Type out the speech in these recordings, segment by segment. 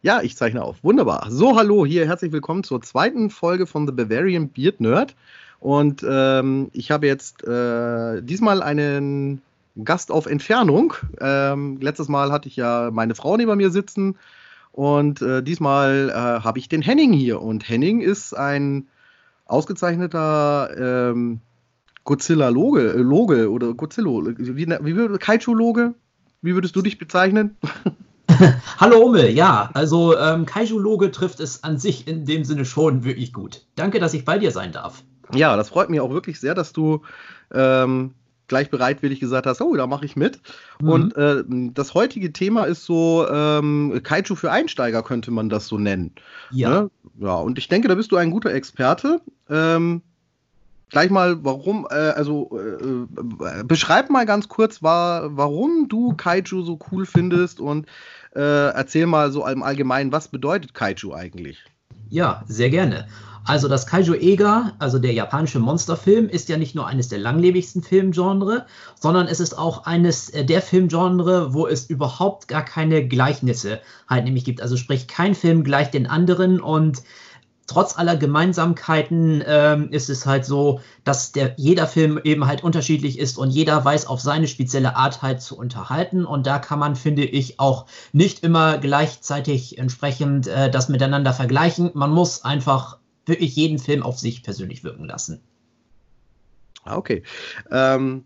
Ja, ich zeichne auf. Wunderbar. So, hallo, hier herzlich willkommen zur zweiten Folge von The Bavarian Beard Nerd. Und ähm, ich habe jetzt äh, diesmal einen Gast auf Entfernung. Ähm, letztes Mal hatte ich ja meine Frau neben mir sitzen und äh, diesmal äh, habe ich den Henning hier. Und Henning ist ein ausgezeichneter ähm, Godzilla-Loge äh, Loge oder Godzilla, wie, wie Kaiju-Loge? Wie würdest du dich bezeichnen? Hallo Umme, ja, also ähm, Kaiju-Loge trifft es an sich in dem Sinne schon wirklich gut. Danke, dass ich bei dir sein darf. Ja, das freut mich auch wirklich sehr, dass du ähm, gleich bereitwillig gesagt hast, oh, da mache ich mit. Mhm. Und äh, das heutige Thema ist so ähm, Kaiju für Einsteiger, könnte man das so nennen. Ja. Ne? Ja, und ich denke, da bist du ein guter Experte. Ähm, gleich mal, warum, äh, also äh, beschreib mal ganz kurz, war, warum du Kaiju so cool findest und äh, erzähl mal so im Allgemeinen, was bedeutet Kaiju eigentlich? Ja, sehr gerne. Also das Kaiju Ega, also der japanische Monsterfilm, ist ja nicht nur eines der langlebigsten Filmgenre, sondern es ist auch eines äh, der Filmgenre, wo es überhaupt gar keine Gleichnisse halt nämlich gibt. Also sprich, kein Film gleicht den anderen und trotz aller Gemeinsamkeiten ähm, ist es halt so, dass der, jeder Film eben halt unterschiedlich ist und jeder weiß auf seine spezielle Art halt zu unterhalten. Und da kann man, finde ich, auch nicht immer gleichzeitig entsprechend äh, das miteinander vergleichen. Man muss einfach wirklich jeden Film auf sich persönlich wirken lassen. Ah, okay. Ähm,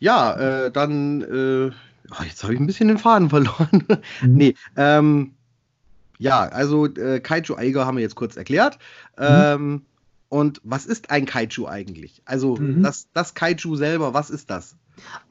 ja, äh, dann, äh, oh, jetzt habe ich ein bisschen den Faden verloren. Nee, ähm, ja, also äh, Kaiju Eiger haben wir jetzt kurz erklärt. Mhm. Ähm, und was ist ein Kaiju eigentlich? Also mhm. das, das Kaiju selber, was ist das?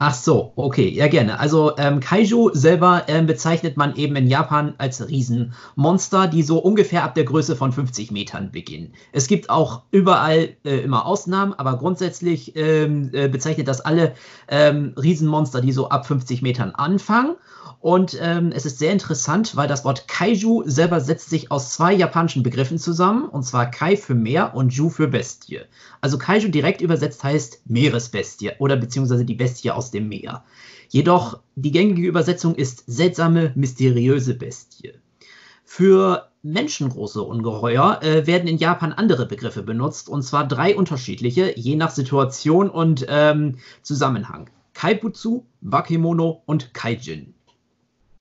Ach so, okay, ja gerne. Also ähm, Kaiju selber ähm, bezeichnet man eben in Japan als Riesenmonster, die so ungefähr ab der Größe von 50 Metern beginnen. Es gibt auch überall äh, immer Ausnahmen, aber grundsätzlich ähm, äh, bezeichnet das alle ähm, Riesenmonster, die so ab 50 Metern anfangen. Und ähm, es ist sehr interessant, weil das Wort Kaiju selber setzt sich aus zwei japanischen Begriffen zusammen, und zwar Kai für Meer und Ju für Bestie. Also Kaiju direkt übersetzt heißt Meeresbestie oder beziehungsweise die Bestie aus dem Meer. Jedoch die gängige Übersetzung ist seltsame, mysteriöse Bestie. Für menschengroße Ungeheuer äh, werden in Japan andere Begriffe benutzt, und zwar drei unterschiedliche, je nach Situation und ähm, Zusammenhang. Kaibutsu, Bakemono und Kaijin.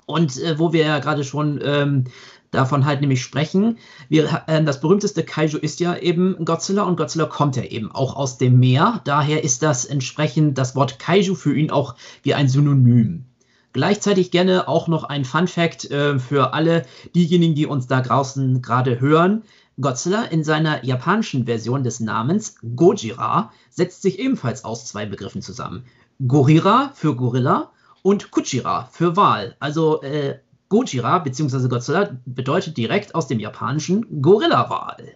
Und äh, wo wir ja gerade schon ähm, davon halt nämlich sprechen, wir, äh, das berühmteste Kaiju ist ja eben Godzilla und Godzilla kommt ja eben auch aus dem Meer. Daher ist das entsprechend das Wort Kaiju für ihn auch wie ein Synonym. Gleichzeitig gerne auch noch ein Fun Fact äh, für alle diejenigen, die uns da draußen gerade hören. Godzilla in seiner japanischen Version des Namens Gojira setzt sich ebenfalls aus zwei Begriffen zusammen. Gorira für Gorilla und Kuchira für Wal. Also äh, Gojira bzw. Godzilla bedeutet direkt aus dem japanischen Gorilla-Wal.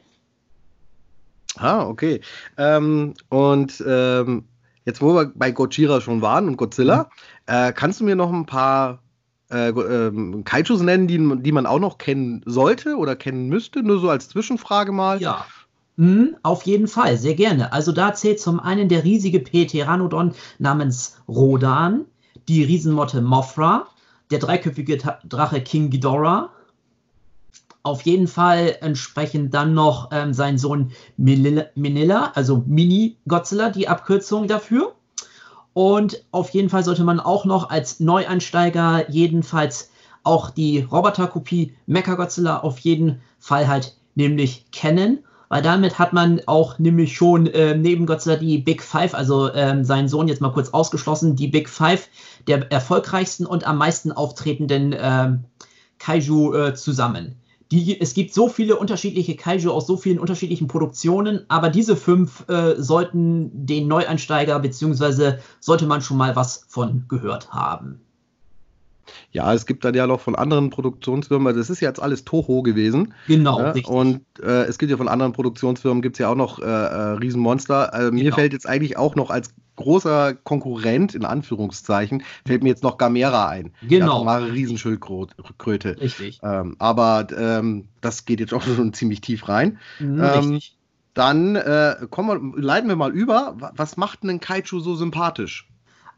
Ah, okay. Ähm, und ähm, jetzt, wo wir bei Gojira schon waren und Godzilla, mhm. äh, kannst du mir noch ein paar äh, äh, Kaijus nennen, die, die man auch noch kennen sollte oder kennen müsste? Nur so als Zwischenfrage mal. Ja. Mhm, auf jeden Fall, sehr gerne. Also da zählt zum einen der riesige P-Pteranodon namens Rodan, die Riesenmotte Mothra, der dreiköpfige Drache King Ghidorah. Auf jeden Fall entsprechend dann noch ähm, sein Sohn Minilla, also Mini-Godzilla, die Abkürzung dafür. Und auf jeden Fall sollte man auch noch als Neueinsteiger jedenfalls auch die Roboterkopie Mechagodzilla auf jeden Fall halt nämlich kennen weil damit hat man auch nämlich schon äh, neben Godzilla die Big Five, also ähm, seinen Sohn jetzt mal kurz ausgeschlossen, die Big Five der erfolgreichsten und am meisten auftretenden äh, Kaiju äh, zusammen. Die, es gibt so viele unterschiedliche Kaiju aus so vielen unterschiedlichen Produktionen, aber diese fünf äh, sollten den Neueinsteiger, beziehungsweise sollte man schon mal was von gehört haben. Ja, es gibt dann ja noch von anderen Produktionsfirmen, also das ist ja jetzt alles Toho gewesen. Genau, richtig. Und äh, es gibt ja von anderen Produktionsfirmen, gibt es ja auch noch äh, äh, Riesenmonster. Also, genau. Mir fällt jetzt eigentlich auch noch als großer Konkurrent, in Anführungszeichen, fällt mir jetzt noch Gamera ein. Genau. Ja, Riesenschildkröte. Richtig. Ähm, aber ähm, das geht jetzt auch schon ziemlich tief rein. Mhm, ähm, richtig. Dann äh, kommen wir, leiten wir mal über. Was macht einen Kaiju so sympathisch?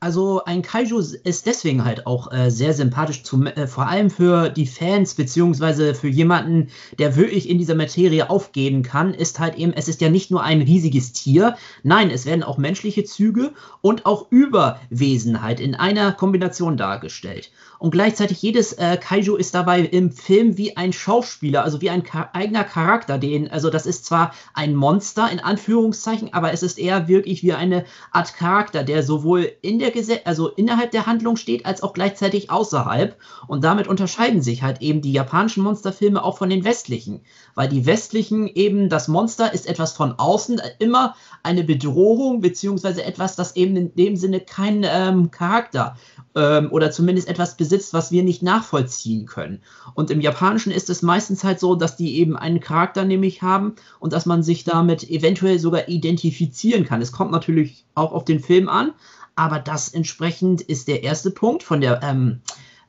Also ein Kaiju ist deswegen halt auch äh, sehr sympathisch, zum, äh, vor allem für die Fans, beziehungsweise für jemanden, der wirklich in dieser Materie aufgehen kann, ist halt eben, es ist ja nicht nur ein riesiges Tier, nein, es werden auch menschliche Züge und auch Überwesen halt in einer Kombination dargestellt. Und gleichzeitig jedes äh, Kaiju ist dabei im Film wie ein Schauspieler, also wie ein Ka eigener Charakter, den, also das ist zwar ein Monster in Anführungszeichen, aber es ist eher wirklich wie eine Art Charakter, der sowohl in der Also innerhalb der Handlung steht, als auch gleichzeitig außerhalb. Und damit unterscheiden sich halt eben die japanischen Monsterfilme auch von den westlichen. Weil die westlichen eben, das Monster ist etwas von außen, immer eine Bedrohung, beziehungsweise etwas, das eben in dem Sinne keinen ähm, Charakter ähm, oder zumindest etwas besitzt, was wir nicht nachvollziehen können. Und im Japanischen ist es meistens halt so, dass die eben einen Charakter nämlich haben und dass man sich damit eventuell sogar identifizieren kann. Es kommt natürlich auch auf den Film an, aber das entsprechend ist der erste Punkt von der ähm,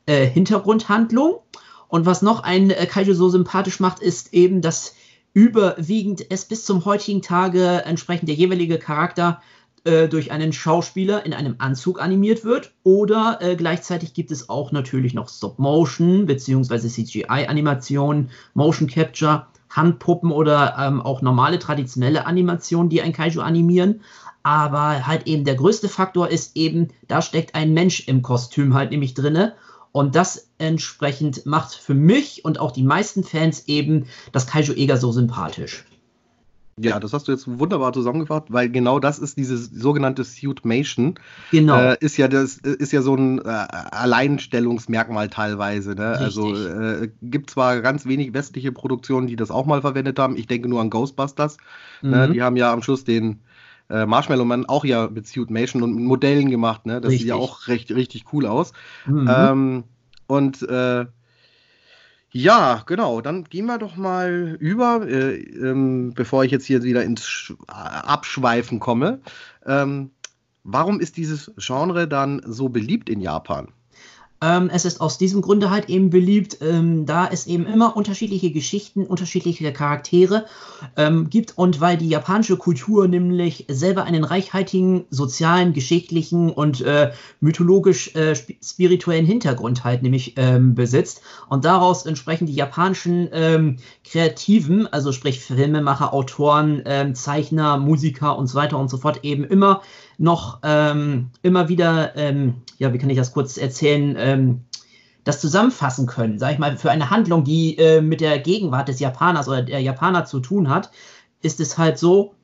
äh, Hintergrundhandlung. Und was noch ein äh, Kaiju so sympathisch macht, ist eben, dass überwiegend es bis zum heutigen Tage entsprechend der jeweilige Charakter äh, durch einen Schauspieler in einem Anzug animiert wird. Oder äh, gleichzeitig gibt es auch natürlich noch Stop-Motion bzw. CGI-Animationen, Motion Capture, Handpuppen oder ähm, auch normale traditionelle Animationen, die ein Kaiju animieren. Aber halt eben der größte Faktor ist eben, da steckt ein Mensch im Kostüm halt nämlich drinne. Und das entsprechend macht für mich und auch die meisten Fans eben das Kaiju Eger so sympathisch. Ja, das hast du jetzt wunderbar zusammengefasst, weil genau das ist dieses sogenannte Suitmation. Genau. Äh, ist ja das ist ja so ein äh, Alleinstellungsmerkmal teilweise. Ne? Also äh, gibt zwar ganz wenig westliche Produktionen, die das auch mal verwendet haben. Ich denke nur an Ghostbusters. Ne? Mhm. Ne? Die haben ja am Schluss den äh, Marshmallow Man auch ja mit Suitmation und mit Modellen gemacht, ne? Das richtig. sieht ja auch recht, richtig cool aus. Mhm. Ähm, und äh, ja, genau, dann gehen wir doch mal über, äh, ähm, bevor ich jetzt hier wieder ins Sch Abschweifen komme. Ähm, warum ist dieses Genre dann so beliebt in Japan? Ähm, es ist aus diesem Grunde halt eben beliebt, ähm, da es eben immer unterschiedliche Geschichten, unterschiedliche Charaktere ähm, gibt und weil die japanische Kultur nämlich selber einen reichhaltigen sozialen, geschichtlichen und äh, mythologisch äh, Hintergrund halt nämlich ähm, besitzt und daraus entsprechend die japanischen ähm, Kreativen, also sprich Filmemacher, Autoren, ähm, Zeichner, Musiker und so weiter und so fort eben immer noch ähm, immer wieder, ähm, ja, wie kann ich das kurz erzählen, ähm, das zusammenfassen können, sage ich mal, für eine Handlung, die äh, mit der Gegenwart des Japaners oder der Japaner zu tun hat, ist es halt so,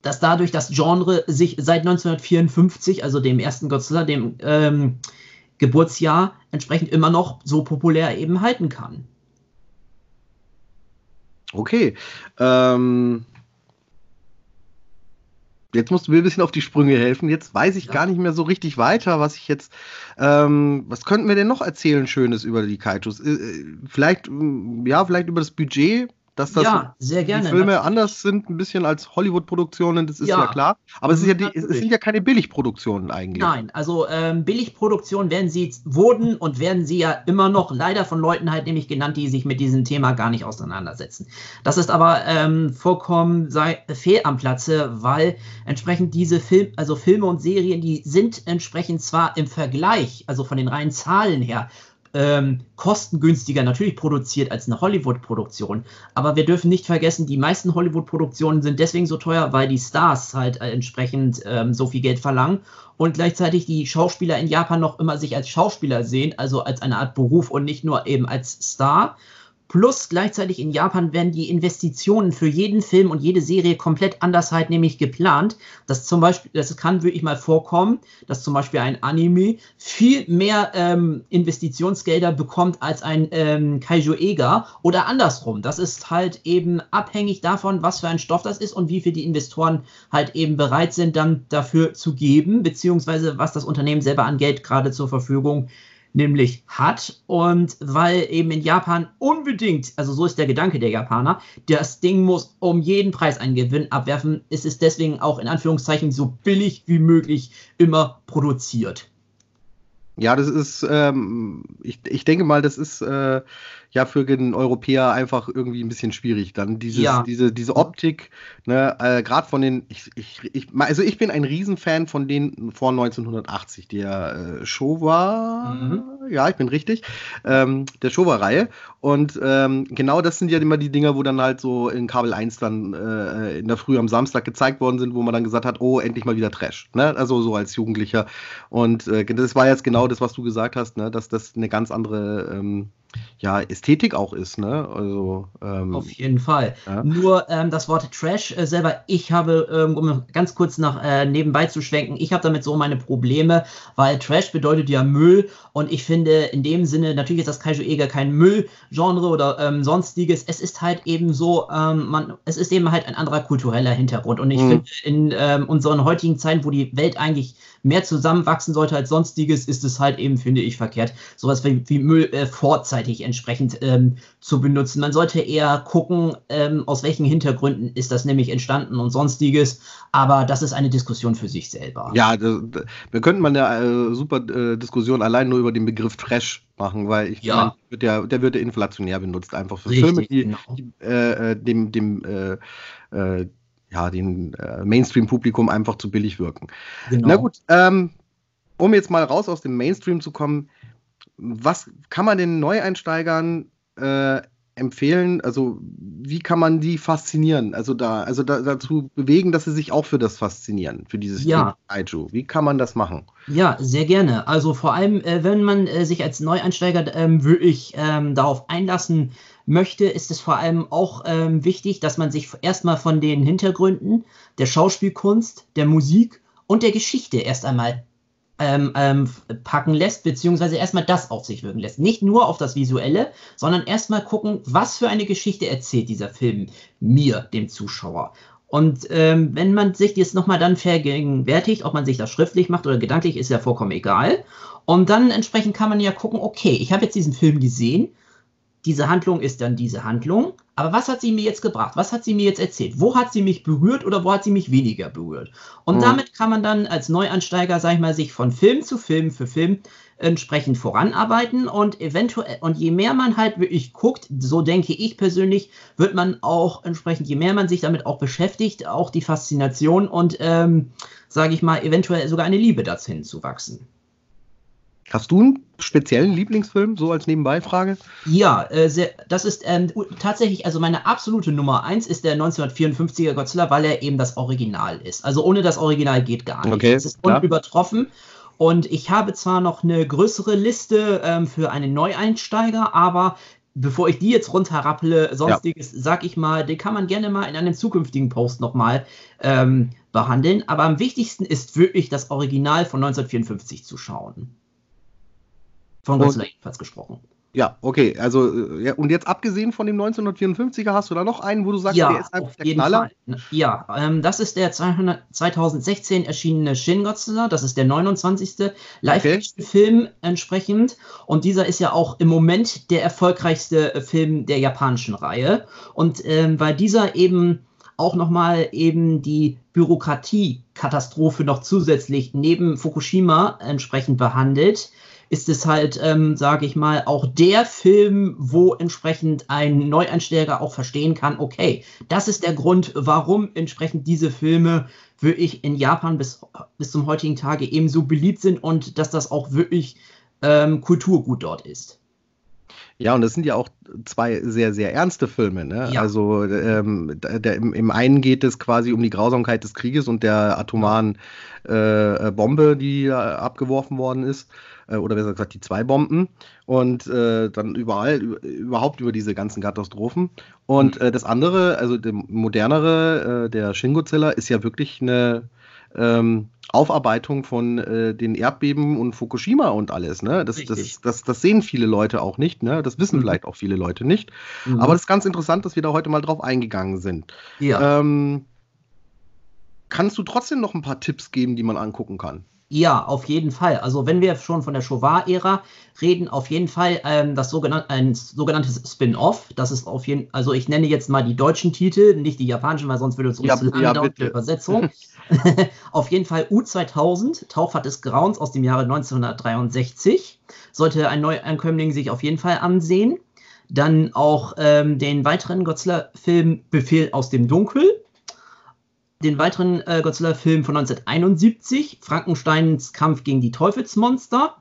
dass dadurch das Genre sich seit 1954, also dem ersten Godzilla, dem ähm, Geburtsjahr, entsprechend immer noch so populär eben halten kann. Okay. Ähm, Jetzt musst du mir ein bisschen auf die Sprünge helfen. Jetzt weiß ich ja. gar nicht mehr so richtig weiter, was ich jetzt. Ähm, was könnten wir denn noch erzählen Schönes über die Kaijus? Äh, äh vielleicht, ja, vielleicht über das Budget dass das ja, sehr gerne, die Filme anders sind, ein bisschen als Hollywood-Produktionen, das ist ja, ja klar. Aber es, ja die, es, sind ja keine Billigproduktionen eigentlich. Nein, also ähm, Billigproduktionen werden sie, wurden und werden sie ja immer noch leider von Leuten halt nämlich genannt, die sich mit diesem Thema gar nicht auseinandersetzen. Das ist aber ähm, vollkommen sei, fehl am Platze, weil entsprechend diese Film, also Filme und Serien, die sind entsprechend zwar im Vergleich, also von den reinen Zahlen her, ähm, kostengünstiger natürlich produziert als eine Hollywood-Produktion. Aber wir dürfen nicht vergessen, die meisten Hollywood-Produktionen sind deswegen so teuer, weil die Stars halt entsprechend ähm, so viel Geld verlangen und gleichzeitig die Schauspieler in Japan noch immer sich als Schauspieler sehen, also als eine Art Beruf und nicht nur eben als Star. Plus gleichzeitig in Japan werden die Investitionen für jeden Film und jede Serie komplett anders halt nämlich geplant. Das zum Beispiel, das kann wirklich mal vorkommen, dass zum Beispiel ein Anime viel mehr ähm, Investitionsgelder bekommt als ein ähm, Kaiju Ega oder andersrum. Das ist halt eben abhängig davon, was für ein Stoff das ist und wie viel die Investoren halt eben bereit sind, dann dafür zu geben, beziehungsweise was das Unternehmen selber an Geld gerade zur Verfügung hat nämlich hat. Und weil eben in Japan unbedingt, also so ist der Gedanke der Japaner, das Ding muss um jeden Preis einen Gewinn abwerfen, ist es deswegen auch in Anführungszeichen so billig wie möglich immer produziert. Ja, das ist, ähm, ich, ich denke mal, das ist äh, ja für den Europäer einfach irgendwie ein bisschen schwierig. Dann dieses, ja. diese, diese Optik, ne, äh, gerade von den, ich, ich, ich, also ich bin ein Riesenfan von denen vor 1980, der äh, Showa, mhm. ja, ich bin richtig, ähm, der Showa-Reihe. Und ähm, genau das sind ja immer die Dinger, wo dann halt so in Kabel 1 dann äh, in der Früh am Samstag gezeigt worden sind, wo man dann gesagt hat, oh, endlich mal wieder Trash. Ne? Also so als Jugendlicher. Und äh, das war jetzt genau das, was du gesagt hast, ne? dass das eine ganz andere ähm, ja, Ästhetik auch ist, ne? Also, ähm, Auf jeden Fall. Ja. Nur ähm, das Wort Trash äh, selber, ich habe, ähm, um ganz kurz nach äh, nebenbei zu schwenken, ich habe damit so meine Probleme, weil Trash bedeutet ja Müll und ich finde in dem Sinne, natürlich ist das Kaiju Eger kein Müllgenre oder ähm, sonstiges, es ist halt eben so, ähm, man, es ist eben halt ein anderer kultureller Hintergrund und ich mhm. finde in ähm, unseren heutigen Zeiten, wo die Welt eigentlich mehr zusammenwachsen sollte als sonstiges, ist es halt eben, finde ich, verkehrt, sowas wie, wie Müll äh, vorzeitig entsprechend ähm, zu benutzen. Man sollte eher gucken, ähm, aus welchen Hintergründen ist das nämlich entstanden und sonstiges, aber das ist eine Diskussion für sich selber. Ja, das, wir könnten mal eine äh, super äh, Diskussion allein nur über den Begriff Trash machen, weil ich ja. mein, wird der, der wird inflationär benutzt, einfach für Richtig, Filme, die, genau. die äh, äh dem, dem äh, äh, ja, den Mainstream-Publikum einfach zu billig wirken. Genau. Na gut, ähm, um jetzt mal raus aus dem Mainstream zu kommen, was kann man den Neueinsteigern äh, empfehlen? Also, wie kann man die faszinieren? Also, da, also da, dazu bewegen, dass sie sich auch für das faszinieren, für dieses ja. Kaiju. Wie kann man das machen? Ja, sehr gerne. Also, vor allem, äh, wenn man äh, sich als Neueinsteiger ähm, wirklich ähm, darauf einlassen möchte, ist es vor allem auch ähm, wichtig, dass man sich erstmal von den Hintergründen der Schauspielkunst, der Musik und der Geschichte erst einmal ähm, ähm, packen lässt, beziehungsweise erstmal das auf sich wirken lässt. Nicht nur auf das Visuelle, sondern erstmal gucken, was für eine Geschichte erzählt dieser Film mir, dem Zuschauer. Und ähm, wenn man sich jetzt nochmal dann vergegenwärtigt, ob man sich das schriftlich macht oder gedanklich, ist ja vollkommen egal. Und dann entsprechend kann man ja gucken, okay, ich habe jetzt diesen Film gesehen, diese Handlung ist dann diese Handlung. Aber was hat sie mir jetzt gebracht? Was hat sie mir jetzt erzählt? Wo hat sie mich berührt oder wo hat sie mich weniger berührt? Und mhm. damit kann man dann als Neuansteiger, sag ich mal, sich von Film zu Film für Film entsprechend voranarbeiten und eventuell, und je mehr man halt wirklich guckt, so denke ich persönlich, wird man auch entsprechend, je mehr man sich damit auch beschäftigt, auch die Faszination und, ähm, sage ich mal, eventuell sogar eine Liebe dazu hinzuwachsen. Hast du einen speziellen Lieblingsfilm, so als Nebenbeifrage? Ja, äh, sehr, das ist ähm, tatsächlich, also meine absolute Nummer eins ist der 1954er Godzilla, weil er eben das Original ist. Also ohne das Original geht gar nicht. Okay, es ist klar. unübertroffen. Und ich habe zwar noch eine größere Liste ähm, für einen Neueinsteiger, aber bevor ich die jetzt runterrappele, sonstiges, ja. sag ich mal, den kann man gerne mal in einem zukünftigen Post nochmal ähm, behandeln. Aber am wichtigsten ist wirklich das Original von 1954 zu schauen. Von Godzilla jedenfalls gesprochen. Ja, okay. Also, ja, und jetzt abgesehen von dem 1954er, hast du da noch einen, wo du sagst, ja, der ist einfach der Knaller? Fall. Ja, ähm, das ist der 200, 2016 erschienene Shin Godzilla. Das ist der 29. Live-Action-Film okay. entsprechend. Und dieser ist ja auch im Moment der erfolgreichste Film der japanischen Reihe. Und ähm, weil dieser eben auch nochmal eben die Bürokratie-Katastrophe noch zusätzlich neben Fukushima entsprechend behandelt, ist es halt, ähm, sage ich mal, auch der Film, wo entsprechend ein Neueinsteiger auch verstehen kann, okay, das ist der Grund, warum entsprechend diese Filme wirklich in Japan bis, bis zum heutigen Tage ebenso beliebt sind und dass das auch wirklich ähm, Kulturgut dort ist. Ja, und das sind ja auch zwei sehr, sehr ernste Filme. Ne? Ja. Also ähm, der, im, im, einen geht es quasi um die Grausamkeit des Krieges und der atomaren äh, Bombe, die abgeworfen worden ist äh, oder besser gesagt die zwei Bomben und äh, dann überall, überhaupt über diese ganzen Katastrophen. Und mhm. äh, das andere, also der modernere, äh, der Shin Godzilla, ist ja wirklich eine ähm, Aufarbeitung von äh, den Erdbeben und Fukushima und alles. Ne? Das, das, das, das, sehen viele Leute auch nicht. Ne? Das wissen mhm. vielleicht auch viele Leute nicht. Mhm. Aber es ist ganz interessant, dass wir da heute mal drauf eingegangen sind. Ja. Ähm, kannst du trotzdem noch ein paar Tipps geben, die man angucken kann? Ja, auf jeden Fall. Also wenn wir schon von der Showa-Ära reden, auf jeden Fall ähm, das sogenannte, ein sogenanntes Spin-off. Das ist auf jeden also ich nenne jetzt mal die deutschen Titel, nicht die japanischen, weil sonst würde uns ja, ja, die Übersetzung. auf jeden Fall U2000, Tauchfahrt des Grauens aus dem Jahre 1963. Sollte ein Neuankömmling sich auf jeden Fall ansehen. dann auch ähm, den weiteren Godzilla-Film Befehl aus dem Dunkel, den weiteren äh, Godzilla-Film von 1971, Frankensteins Kampf gegen die Teufelsmonster.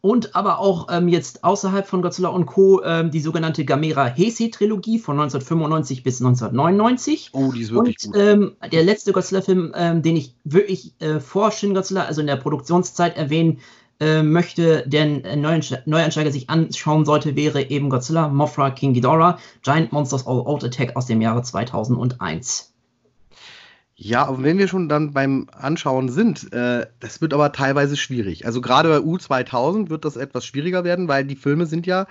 Und aber auch ähm, jetzt außerhalb von Godzilla und Co. Ähm, die sogenannte Gamera Heisei-Trilogie von 1995 bis 1999. Oh, die ist wirklich und, gut. Ähm, der letzte Godzilla-Film, ähm, den ich wirklich äh, vor Shin Godzilla, also in der Produktionszeit erwähnen äh, möchte, der ein Neuansteiger sich anschauen sollte, wäre eben Godzilla, Mothra, King Ghidorah, Giant Monsters All Out Attack aus dem Jahre 2001. Ja, aber wenn wir schon dann beim Anschauen sind, äh, das wird aber teilweise schwierig. Also gerade bei U2000 wird das etwas schwieriger werden, weil die Filme sind ja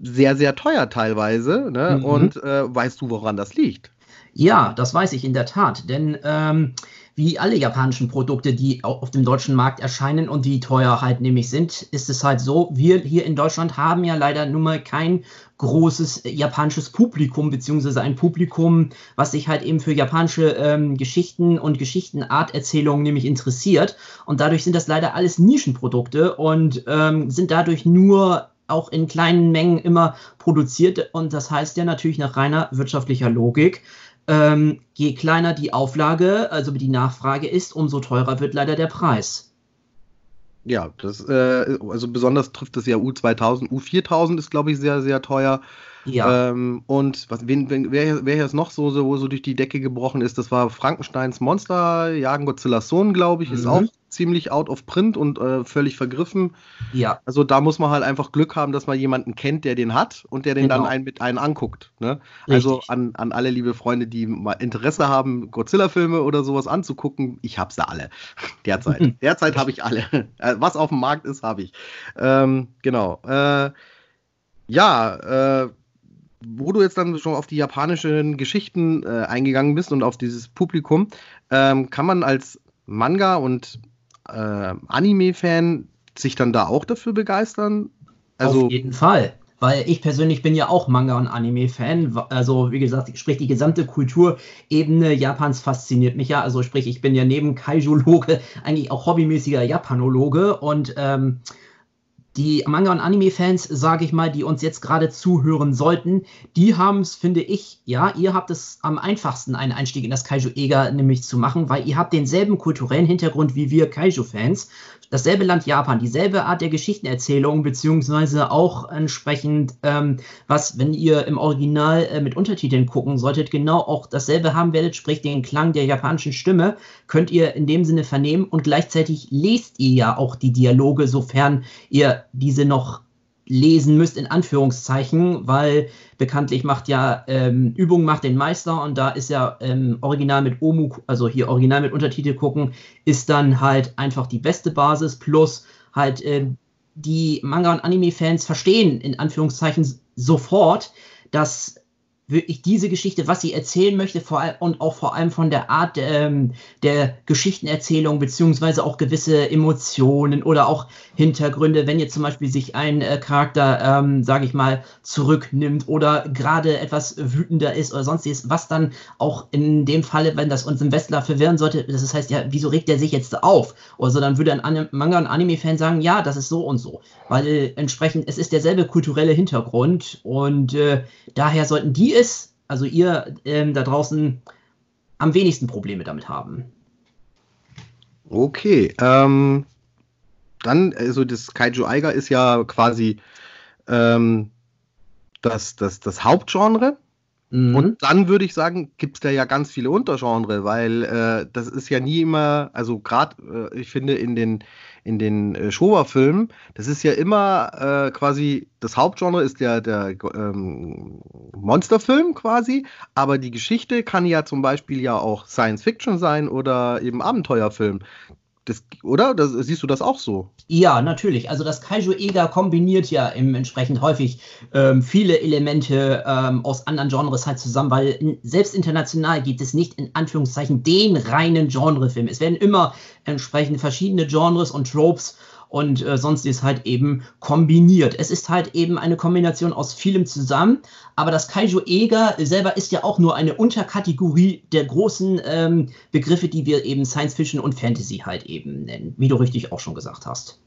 sehr, sehr teuer teilweise. Ne? Mhm. Und äh, weißt du, woran das liegt? Ja, das weiß ich in der Tat. Denn ähm, wie alle japanischen Produkte, die auf dem deutschen Markt erscheinen und die teuer halt nämlich sind, ist es halt so, wir hier in Deutschland haben ja leider nun mal kein großes japanisches Publikum, beziehungsweise ein Publikum, was sich halt eben für japanische ähm, Geschichten und Geschichtenarterzählungen nämlich interessiert. Und dadurch sind das leider alles Nischenprodukte und ähm, sind dadurch nur auch in kleinen Mengen immer produziert. Und das heißt ja natürlich nach reiner wirtschaftlicher Logik, ähm, je kleiner die Auflage, also die Nachfrage ist, umso teurer wird leider der Preis. Ja, das, äh, also besonders trifft es ja U2000. U4000 ist, glaube ich, sehr, sehr teuer. Ja. Ähm, und was, wen, wen, wer, wer jetzt noch so, so, so durch die Decke gebrochen ist, das war Frankensteins Monster, Jagen Godzillas Sohn, glaube ich, mhm. ist auch ziemlich out of print und äh, völlig vergriffen. Ja. Also da muss man halt einfach Glück haben, dass man jemanden kennt, der den hat und der den genau. dann einen, mit einen anguckt. Ne? Also an, an alle liebe Freunde, die mal Interesse haben, Godzilla-Filme oder sowas anzugucken, ich habe sie alle. Derzeit. Derzeit habe ich alle. Äh, was auf dem Markt ist, habe ich. Ähm, genau. Äh, ja, äh, wo du jetzt dann schon auf die japanischen Geschichten äh, eingegangen bist und auf dieses Publikum, ähm, kann man als Manga- und äh, Anime-Fan sich dann da auch dafür begeistern? Also, auf jeden Fall. Weil ich persönlich bin ja auch Manga- und Anime-Fan. Also, wie gesagt, sprich, die gesamte Kulturebene Japans fasziniert mich ja. Also, sprich, ich bin ja neben Kaijologe eigentlich auch hobbymäßiger Japanologe und ähm, die Manga- und Anime-Fans, sage ich mal, die uns jetzt gerade zuhören sollten, die haben es, finde ich, ja, ihr habt es am einfachsten, einen Einstieg in das Kaiju-Ega nämlich zu machen, weil ihr habt denselben kulturellen Hintergrund wie wir Kaiju-Fans dasselbe Land Japan, dieselbe Art der Geschichtenerzählung, beziehungsweise auch entsprechend, ähm, was, wenn ihr im Original äh, mit Untertiteln gucken solltet, genau auch dasselbe haben werdet, sprich den Klang der japanischen Stimme, könnt ihr in dem Sinne vernehmen und gleichzeitig lest ihr ja auch die Dialoge, sofern ihr diese noch lesen müsst, in Anführungszeichen, weil bekanntlich macht ja ähm, Übung macht den Meister und da ist ja ähm, Original mit Omu, also hier Original mit Untertitel gucken, ist dann halt einfach die beste Basis. Plus halt äh, die Manga- und Anime-Fans verstehen in Anführungszeichen sofort, dass wirklich diese Geschichte, was sie erzählen möchte, vor allem und auch vor allem von der Art ähm, der Geschichtenerzählung, beziehungsweise auch gewisse Emotionen oder auch Hintergründe, wenn jetzt zum Beispiel sich ein äh, Charakter, ähm, sage ich mal, zurücknimmt oder gerade etwas wütender ist oder sonstiges, was dann auch in dem Falle, wenn das uns im Westler verwirren sollte, das heißt ja, wieso regt er sich jetzt auf? Oder so, dann würde ein Manga- und Anime-Fan sagen, ja, das ist so und so. Weil äh, entsprechend, es ist derselbe kulturelle Hintergrund und äh, daher sollten die es, also ihr ähm, da draußen, am wenigsten Probleme damit haben. Okay, ähm, dann, also das Kaiju Eiger ist ja quasi ähm, das, das, das Hauptgenre. Mhm. Und dann würde ich sagen, gibt es da ja ganz viele Untergenre, weil äh, das ist ja nie immer, also gerade, äh, ich finde, in den, in den äh, Showa-Filmen, das ist ja immer äh, quasi, das Hauptgenre ist ja der ähm, Monsterfilm quasi, aber die Geschichte kann ja zum Beispiel ja auch Science Fiction sein oder eben Abenteuerfilm. Das, oder? Das, siehst du das auch so? Ja, natürlich. Also das Kaiju-Ega kombiniert ja entsprechend häufig ähm, viele Elemente ähm, aus anderen Genres halt zusammen, weil in, selbst international gibt es nicht in Anführungszeichen den reinen Genrefilm. Es werden immer entsprechend verschiedene Genres und Tropes und äh, sonst ist halt eben kombiniert. Es ist halt eben eine Kombination aus vielem zusammen, aber das Kaiju Ega selber ist ja auch nur eine Unterkategorie der großen ähm, Begriffe, die wir eben Science Fiction und Fantasy halt eben nennen, wie du richtig auch schon gesagt hast.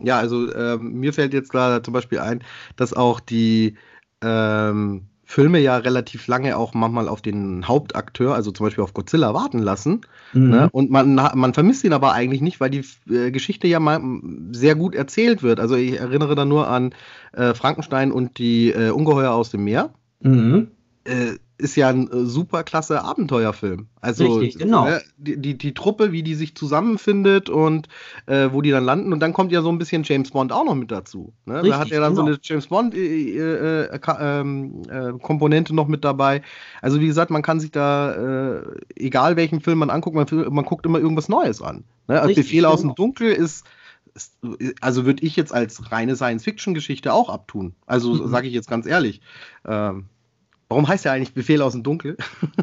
Ja, also äh, mir fällt jetzt gerade zum Beispiel ein, dass auch die ähm, Filme ja relativ lange auch manchmal auf den Hauptakteur, also zum Beispiel auf Godzilla, warten lassen. Mhm. Ne? Und man, man vermisst ihn aber eigentlich nicht, weil die äh, Geschichte ja mal sehr gut erzählt wird. Also ich erinnere da nur an äh, Frankenstein und die äh, Ungeheuer aus dem Meer. Mhm. Äh, ist ja ein äh, super klasse Abenteuerfilm. Also Richtig, genau. Äh, die, die, die, Truppe, wie die sich zusammenfindet und äh, wo die dann landen. Und dann kommt ja so ein bisschen James Bond auch noch mit dazu. Ne? Richtig, da hat er dann genau. so eine James Bond-Komponente äh, äh, noch mit dabei. Also wie gesagt, man kann sich da, egal welchen Film man anguckt, man, man guckt immer irgendwas Neues an. Ne? Also Befehl genau. aus dem Dunkel ist also würde ich jetzt als reine Science-Fiction-Geschichte auch abtun. Also mhm. sage ich jetzt ganz ehrlich. Ähm, Warum heißt er eigentlich Befehl aus dem Dunkel?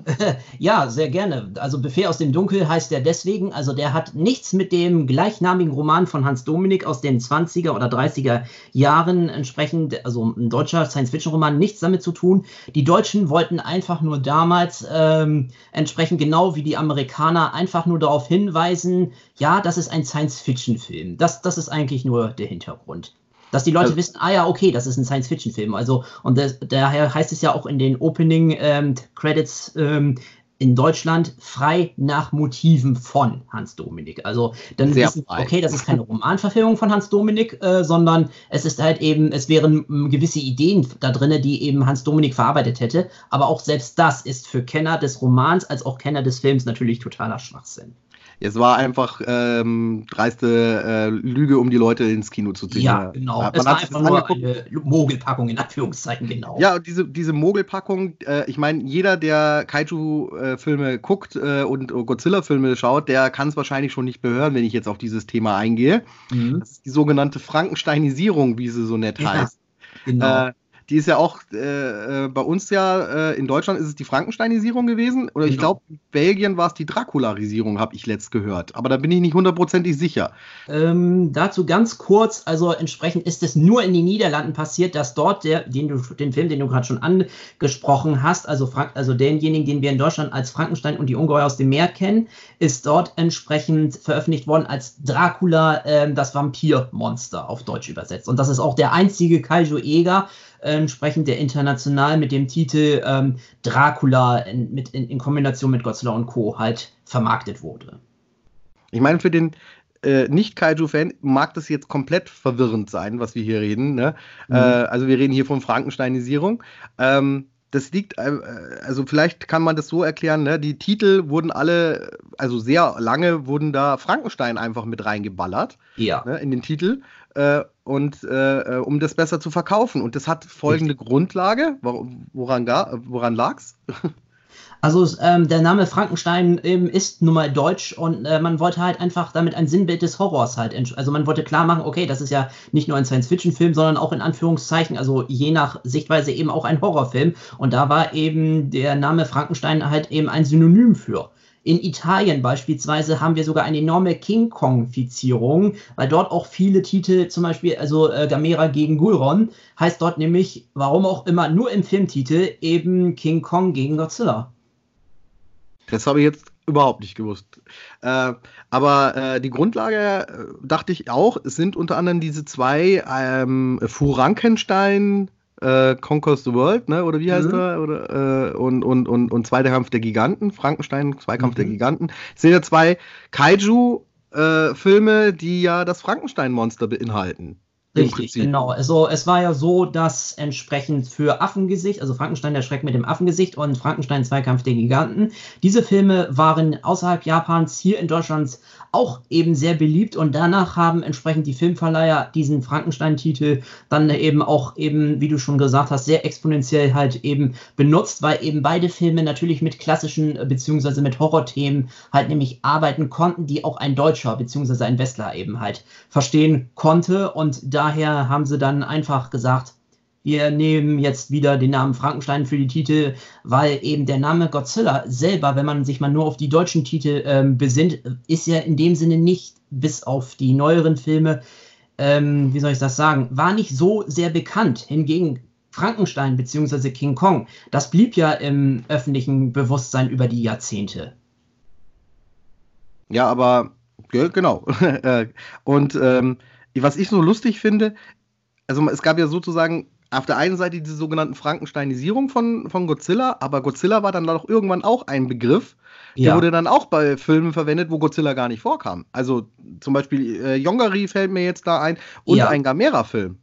ja, sehr gerne. Also Befehl aus dem Dunkel heißt er deswegen, also der hat nichts mit dem gleichnamigen Roman von Hans Dominik aus den 20er oder 30er Jahren entsprechend, also ein deutscher Science-Fiction-Roman, nichts damit zu tun. Die Deutschen wollten einfach nur damals ähm, entsprechend genau wie die Amerikaner einfach nur darauf hinweisen, ja, das ist ein Science-Fiction-Film. Das, das ist eigentlich nur der Hintergrund dass die Leute also, wissen, ah ja, okay, das ist ein Science-Fiction-Film. Also, und das, daher heißt es ja auch in den Opening-Credits ähm, ähm, in Deutschland frei nach Motiven von Hans Dominik. Also dann Sehr wissen, frei. okay, das ist keine Romanverfilmung von Hans Dominik, äh, sondern es ist halt eben, es wären m, gewisse Ideen da drin, die eben Hans Dominik verarbeitet hätte. Aber auch selbst das ist für Kenner des Romans als auch Kenner des Films natürlich totaler Schwachsinn. Es war einfach ähm, dreiste äh, Lüge, um die Leute ins Kino zu ziehen. Ja, genau. Man es war einfach nur eine Mogelpackung in Anführungszeichen, genau. Ja, und diese, diese Mogelpackung, äh, ich meine, jeder, der Kaiju-Filme guckt äh, und Godzilla-Filme schaut, der kann es wahrscheinlich schon nicht behören, wenn ich jetzt auf dieses Thema eingehe. Mhm. Das ist die sogenannte Frankensteinisierung, wie sie so nett ja, heißt. Genau. Die ist ja auch äh, äh, bei uns ja, äh, in Deutschland ist es die Frankensteinisierung gewesen. Oder ich genau. glaube, in Belgien war es die Dracularisierung, habe ich letzt gehört. Aber da bin ich nicht hundertprozentig sicher. Ähm, dazu ganz kurz, also entsprechend ist es nur in den Niederlanden passiert, dass dort der, den, du, den Film, den du gerade schon angesprochen hast, also, Frank, also denjenigen, den wir in Deutschland als Frankenstein und die Ungeheuer aus dem Meer kennen, ist dort entsprechend veröffentlicht worden als Dracula, äh, das Vampirmonster auf Deutsch übersetzt. Und das ist auch der einzige Kaiju-Eger, entsprechend der international mit dem Titel ähm, Dracula in, mit, in, in, Kombination mit Godzilla und Co. halt vermarktet wurde. Ich meine, für den äh, Nicht-Kaiju-Fan mag das jetzt komplett verwirrend sein, was wir hier reden. Ne? Mhm. Äh, also wir reden hier von Frankensteinisierung. Ähm, das liegt, äh, also vielleicht kann man das so erklären, ne? die Titel wurden alle, also sehr lange wurden da Frankenstein einfach mit reingeballert ja. ne, in den Titel äh, und äh, um das besser zu verkaufen. Und das hat folgende Richtig. Grundlage. Woran, woran lag's? Also ähm, der Name Frankenstein ähm, ist nun mal deutsch und äh, man wollte halt einfach damit ein Sinnbild des Horrors halt, also man wollte klar machen, okay, das ist ja nicht nur ein Science-Fiction-Film, sondern auch in Anführungszeichen, also je nach Sichtweise eben auch ein Horrorfilm. Und da war eben der Name Frankenstein halt eben ein Synonym für. In Italien beispielsweise haben wir sogar eine enorme King Kong-Fizierung, weil dort auch viele Titel, zum Beispiel, also äh, Gamera gegen Gulron, heißt dort nämlich, warum auch immer, nur im Filmtitel eben King Kong gegen Godzilla. Das habe ich jetzt überhaupt nicht gewusst. Äh, aber äh, die Grundlage, äh, dachte ich auch, sind unter anderem diese zwei ähm, Frankenstein äh, Conquers the World, ne? Oder wie heißt mhm. er? Oder, äh, und, und, und, und Zweiter Kampf der Giganten, Frankenstein, Zweikampf mhm. der Giganten. Es sind ja zwei Kaiju-Filme, äh, die ja das Frankenstein-Monster beinhalten. Richtig, genau. Also es war ja so, dass entsprechend für Affengesicht, also Frankenstein der Schreck mit dem Affengesicht und Frankenstein Zweikampf der Giganten, diese Filme waren außerhalb Japans hier in Deutschland auch eben sehr beliebt und danach haben entsprechend die Filmverleiher diesen Frankenstein-Titel dann eben auch eben, wie du schon gesagt hast, sehr exponentiell halt eben benutzt, weil eben beide Filme natürlich mit klassischen beziehungsweise mit Horrorthemen halt nämlich arbeiten konnten, die auch ein Deutscher beziehungsweise ein Westler eben halt verstehen konnte und daher haben sie dann einfach gesagt, wir nehmen jetzt wieder den Namen Frankenstein für die Titel, weil eben der Name Godzilla selber, wenn man sich mal nur auf die deutschen Titel ähm, besinnt, ist ja in dem Sinne nicht, bis auf die neueren Filme, ähm, wie soll ich das sagen, war nicht so sehr bekannt. Hingegen Frankenstein bzw. King Kong, das blieb ja im öffentlichen Bewusstsein über die Jahrzehnte. Ja, aber genau. Und ähm, was ich so lustig finde, also es gab ja sozusagen auf der einen Seite diese sogenannten Frankensteinisierung von, von Godzilla, aber Godzilla war dann doch irgendwann auch ein Begriff, der ja. wurde dann auch bei Filmen verwendet, wo Godzilla gar nicht vorkam. Also zum Beispiel äh, Yongari fällt mir jetzt da ein und ja. ein Gamera-Film.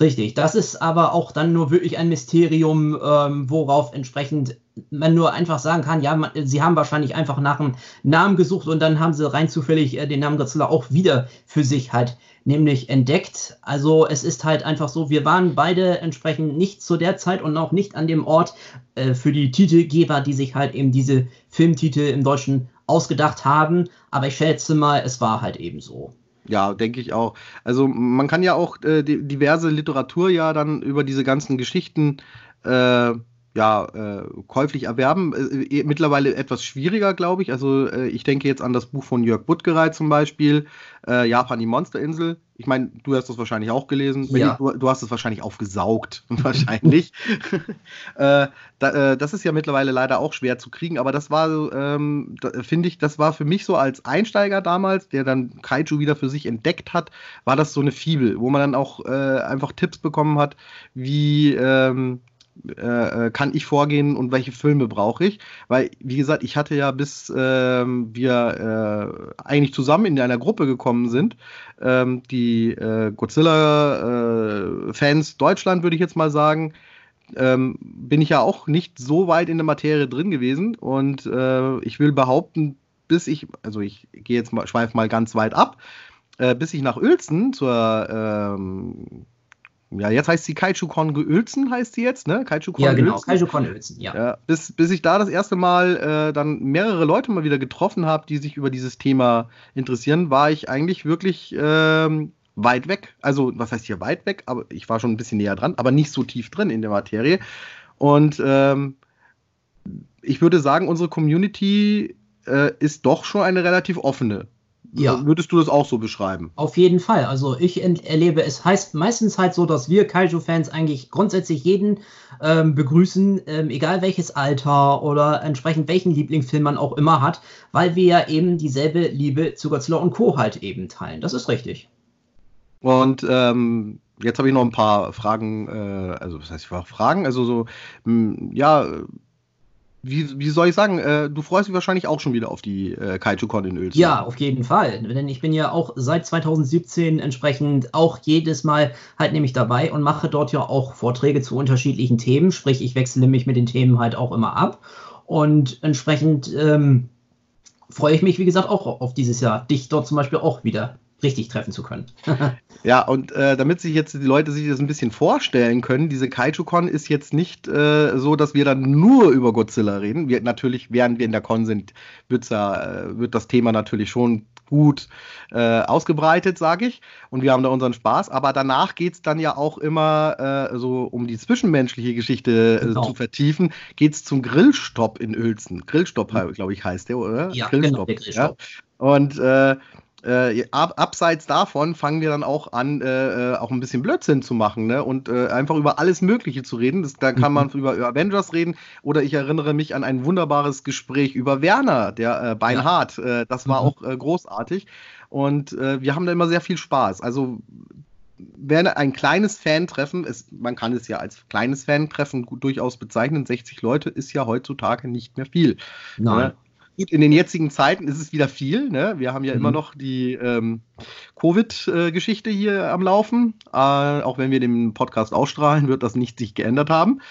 Richtig, das ist aber auch dann nur wirklich ein Mysterium, ähm, worauf entsprechend man nur einfach sagen kann, ja, man, sie haben wahrscheinlich einfach nach einem Namen gesucht und dann haben sie rein zufällig äh, den Namen Godzilla auch wieder für sich halt nämlich entdeckt. Also es ist halt einfach so, wir waren beide entsprechend nicht zu der Zeit und auch nicht an dem Ort äh, für die Titelgeber, die sich halt eben diese Filmtitel im Deutschen ausgedacht haben. Aber ich schätze mal, es war halt eben so. Ja, denke ich auch. Also man kann ja auch äh, diverse Literatur ja dann über diese ganzen Geschichten äh, ja, äh, käuflich erwerben. Äh, äh, mittlerweile etwas schwieriger, glaube ich. Also äh, ich denke jetzt an das Buch von Jörg Buttgereit zum Beispiel, äh, Japan die Monsterinsel. Ich meine, du hast das wahrscheinlich auch gelesen. Ja. Du, du, hast es wahrscheinlich aufgesaugt, wahrscheinlich. Äh, da, das ist ja mittlerweile leider auch schwer zu kriegen, aber das war, ähm, da, finde ich, das war für mich so als Einsteiger damals, der dann Kaiju wieder für sich entdeckt hat, war das so eine Fibel, wo man dann auch einfach Tipps bekommen hat, wie ähm, äh, äh, kann ich vorgehen und welche Filme brauche ich. Weil, wie gesagt, ich hatte ja bis äh, wir äh, eigentlich zusammen in einer Gruppe gekommen sind, ähm, die äh, Godzilla-Fans Deutschland, würde ich jetzt mal sagen, ähm, bin ich ja auch nicht so weit in der Materie drin gewesen. Und äh, ich will behaupten, bis ich, also ich gehe jetzt mal, schweife mal ganz weit ab, bis ich nach Uelzen zur ähm, ja, jetzt heißt sie Kaiju-Con Uelzen, heißt sie jetzt, ne? Kaiju-Con Ja, genau, Kaiju-Con Uelzen, ja. ja. bis, bis ich da das erste Mal äh, dann mehrere Leute mal wieder getroffen habe, die sich über dieses Thema interessieren, war ich eigentlich wirklich ähm, weit weg. Also, was heißt hier weit weg? Aber ich war schon ein bisschen näher dran, aber nicht so tief drin in der Materie. Und ähm, ich würde sagen, unsere Community äh, ist doch schon eine relativ offene. Ja. Würdest du das auch so beschreiben? Auf jeden Fall. Also ich erlebe, es heißt meistens halt so, dass wir Kaiju-Fans eigentlich grundsätzlich jeden ähm, begrüßen, ähm, egal welches Alter oder entsprechend welchen Lieblingsfilm man auch immer hat, weil wir ja eben dieselbe Liebe zu Godzilla und Co. halt eben teilen. Das ist richtig. Und ähm, jetzt habe ich noch ein paar Fragen, äh, also was heißt Fragen? Also so, mh, ja, wie, wie soll ich sagen, äh, du freust dich wahrscheinlich auch schon wieder auf die äh, Kaiju-Con in Öl. Ja, auf jeden Fall. Denn ich bin ja auch seit 2017 entsprechend auch jedes Mal halt nämlich dabei und mache dort ja auch Vorträge zu unterschiedlichen Themen. Sprich, ich wechsle mich mit den Themen halt auch immer ab. Und entsprechend ähm, freue ich mich, wie gesagt, auch auf dieses Jahr, dich dort zum Beispiel auch wieder richtig treffen zu können. ja, und äh, damit sich jetzt die Leute sich das ein bisschen vorstellen können, diese Kaiju-Con ist jetzt nicht äh, so, dass wir dann nur über Godzilla reden. Wir, natürlich, während wir in der Con sind, ja, äh, wird das Thema natürlich schon gut äh, ausgebreitet, sage ich. Und wir haben da unseren Spaß. Aber danach geht es dann ja auch immer äh, so, um die zwischenmenschliche Geschichte genau. zu vertiefen, geht es zum Grillstopp in Uelzen. Grillstopp, mhm. glaube ich, heißt der, oder? Ja, genau, Grillstopp. Genau, der Grillstopp. Ja. Und äh, ab, abseits davon fangen wir dann auch an, äh, äh, auch ein bisschen Blödsinn zu machen ne? und äh, einfach über alles Mögliche zu reden. Das, da kann man mhm. über, Avengers reden oder ich erinnere mich an ein wunderbares Gespräch über Werner, der äh, Beinhardt. Ja. Äh, das war mhm. auch großartig und wir haben da immer sehr viel Spaß. Also wäre ein kleines Fan-Treffen, man kann es ja als kleines Fan-Treffen durchaus bezeichnen, 60 Leute ist ja heutzutage nicht mehr viel. Nein. Gut, in den jetzigen Zeiten ist es wieder viel. Ne? Wir haben ja mhm. immer noch die ähm, Covid-Geschichte hier am Laufen. Äh, auch wenn wir den Podcast ausstrahlen, wird das nicht sich geändert haben.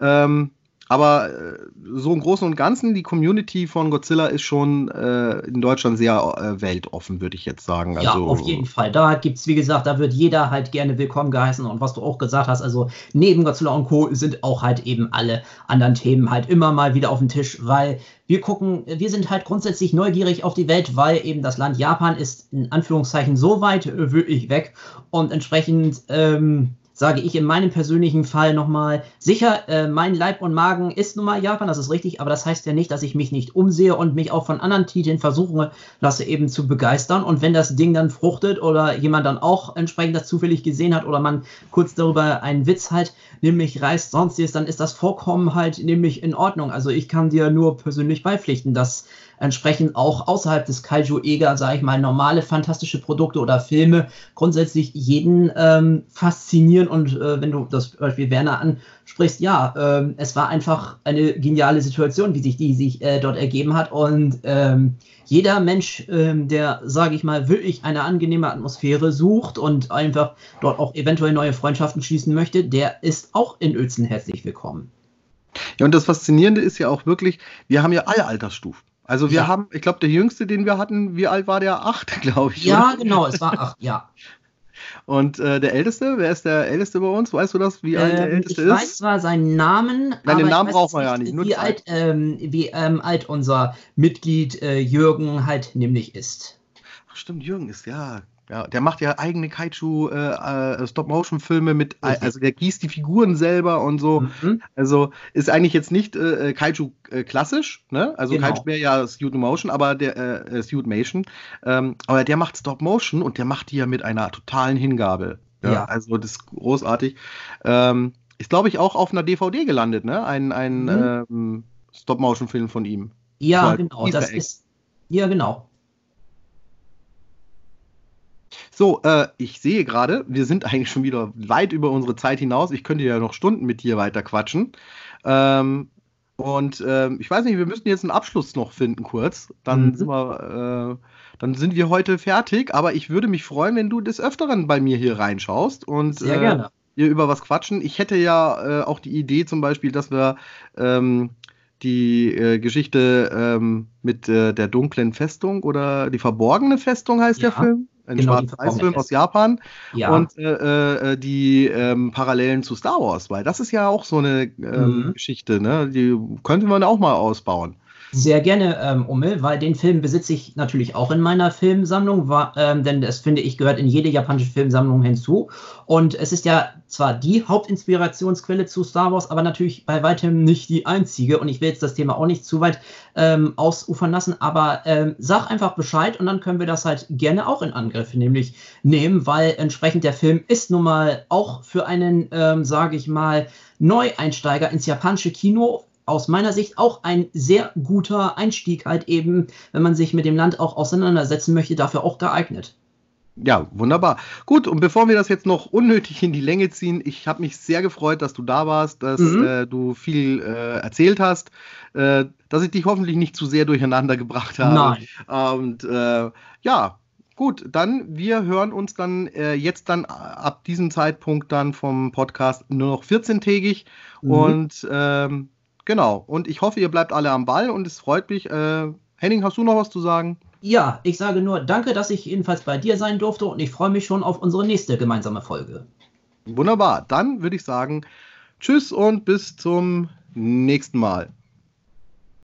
Ähm, aber äh, so im Großen und Ganzen, die Community von Godzilla ist schon äh, in Deutschland sehr äh, weltoffen, würde ich jetzt sagen. Also, ja, auf jeden Fall. Da gibt es, wie gesagt, da wird jeder halt gerne willkommen geheißen. Und was du auch gesagt hast, also neben Godzilla und Co. sind auch halt eben alle anderen Themen halt immer mal wieder auf dem Tisch, weil wir gucken, wir sind halt grundsätzlich neugierig auf die Welt, weil eben das Land Japan ist in Anführungszeichen so weit äh, wirklich weg und entsprechend. Ähm, sage ich in meinem persönlichen Fall nochmal, sicher, äh, mein Leib und Magen ist nun mal Japan, das ist richtig, aber das heißt ja nicht, dass ich mich nicht umsehe und mich auch von anderen Titeln versuchen lasse, eben zu begeistern. Und wenn das Ding dann fruchtet oder jemand dann auch entsprechend das zufällig gesehen hat oder man kurz darüber einen Witz halt, nämlich reißt sonstiges, dann ist das Vorkommen halt nämlich in Ordnung. Also ich kann dir nur persönlich beipflichten, dass entsprechend auch außerhalb des Kaiju-Eger, sage ich mal, normale fantastische Produkte oder Filme grundsätzlich jeden ähm, faszinieren. Und äh, wenn du das Beispiel Werner ansprichst, ja, ähm, es war einfach eine geniale Situation, wie sich die sich äh, dort ergeben hat. Und ähm, jeder Mensch, ähm, der, sage ich mal, wirklich eine angenehme Atmosphäre sucht und einfach dort auch eventuell neue Freundschaften schließen möchte, der ist auch in Uelzen herzlich willkommen. Ja, und das Faszinierende ist ja auch wirklich, wir haben ja alle Altersstufen. Also wir ja. haben, ich glaube, der jüngste, den wir hatten, wie alt war der? Acht, glaube ich. Ja, oder? genau, es war acht, ja. Und äh, der Älteste, wer ist der Älteste bei uns? Weißt du das, wie alt ähm, der Älteste ich ist? Ich weiß zwar seinen Namen, Nein, den Namen braucht man ja nicht. Wie alt, ähm, wie ähm, alt unser Mitglied äh, Jürgen halt nämlich ist. Ach stimmt, Jürgen ist, ja, ja, der macht ja eigene Kaiju äh, äh, mit, also der gießt die Figuren selber und so. Mhm. Also ist eigentlich jetzt nicht äh, äh Kaiju äh, klassisch, ne? Also genau. Kaiju wäre ja Suit Motion, aber der äh, Suit Motion, ähm, aber der macht Stop-Motion und der macht die ja mit einer totalen Hingabe. Ja, ja. Also das ist großartig. Ähm, ist glaube ich auch auf einer DVD gelandet, ne? Ein, ein mhm. ähm, Stop-Motion-Film von ihm. Ja, genau. Das ist ja genau. So, äh, ich sehe gerade, wir sind eigentlich schon wieder weit über unsere Zeit hinaus. Ich könnte ja noch Stunden mit dir weiter quatschen. Ähm, und ähm, ich weiß nicht, wir müssten jetzt einen Abschluss noch finden kurz. Dann, mhm. sind wir, äh, dann sind wir heute fertig. Aber ich würde mich freuen, wenn du des Öfteren bei mir hier reinschaust und Sehr äh, über was quatschen. Ich hätte ja äh, auch die Idee zum Beispiel, dass wir ähm, die äh, Geschichte ähm, mit äh, der dunklen Festung oder die verborgene Festung heißt ja. der Film ein genau, Schwarz-Weiß-Film aus Japan ja. und äh, äh, die ähm, Parallelen zu Star Wars, weil das ist ja auch so eine ähm, mhm. Geschichte, ne? die könnte man auch mal ausbauen. Sehr gerne, ähm, Ummel, weil den Film besitze ich natürlich auch in meiner Filmsammlung, war, ähm, denn das finde ich gehört in jede japanische Filmsammlung hinzu. Und es ist ja zwar die Hauptinspirationsquelle zu Star Wars, aber natürlich bei weitem nicht die einzige. Und ich will jetzt das Thema auch nicht zu weit ähm, ausufern lassen, aber ähm, sag einfach Bescheid und dann können wir das halt gerne auch in Angriff nämlich nehmen, weil entsprechend der Film ist nun mal auch für einen, ähm, sage ich mal, Neueinsteiger ins japanische Kino aus meiner Sicht auch ein sehr guter Einstieg halt eben, wenn man sich mit dem Land auch auseinandersetzen möchte, dafür auch geeignet. Ja, wunderbar. Gut, und bevor wir das jetzt noch unnötig in die Länge ziehen, ich habe mich sehr gefreut, dass du da warst, dass mhm. äh, du viel äh, erzählt hast, äh, dass ich dich hoffentlich nicht zu sehr durcheinander gebracht habe. Nein. Und äh, ja, gut, dann wir hören uns dann äh, jetzt dann ab diesem Zeitpunkt dann vom Podcast nur noch 14-tägig mhm. und ähm, Genau. Und ich hoffe, ihr bleibt alle am Ball und es freut mich. Äh, Henning, hast du noch was zu sagen? Ja, ich sage nur danke, dass ich jedenfalls bei dir sein durfte und ich freue mich schon auf unsere nächste gemeinsame Folge. Wunderbar. Dann würde ich sagen, tschüss und bis zum nächsten Mal.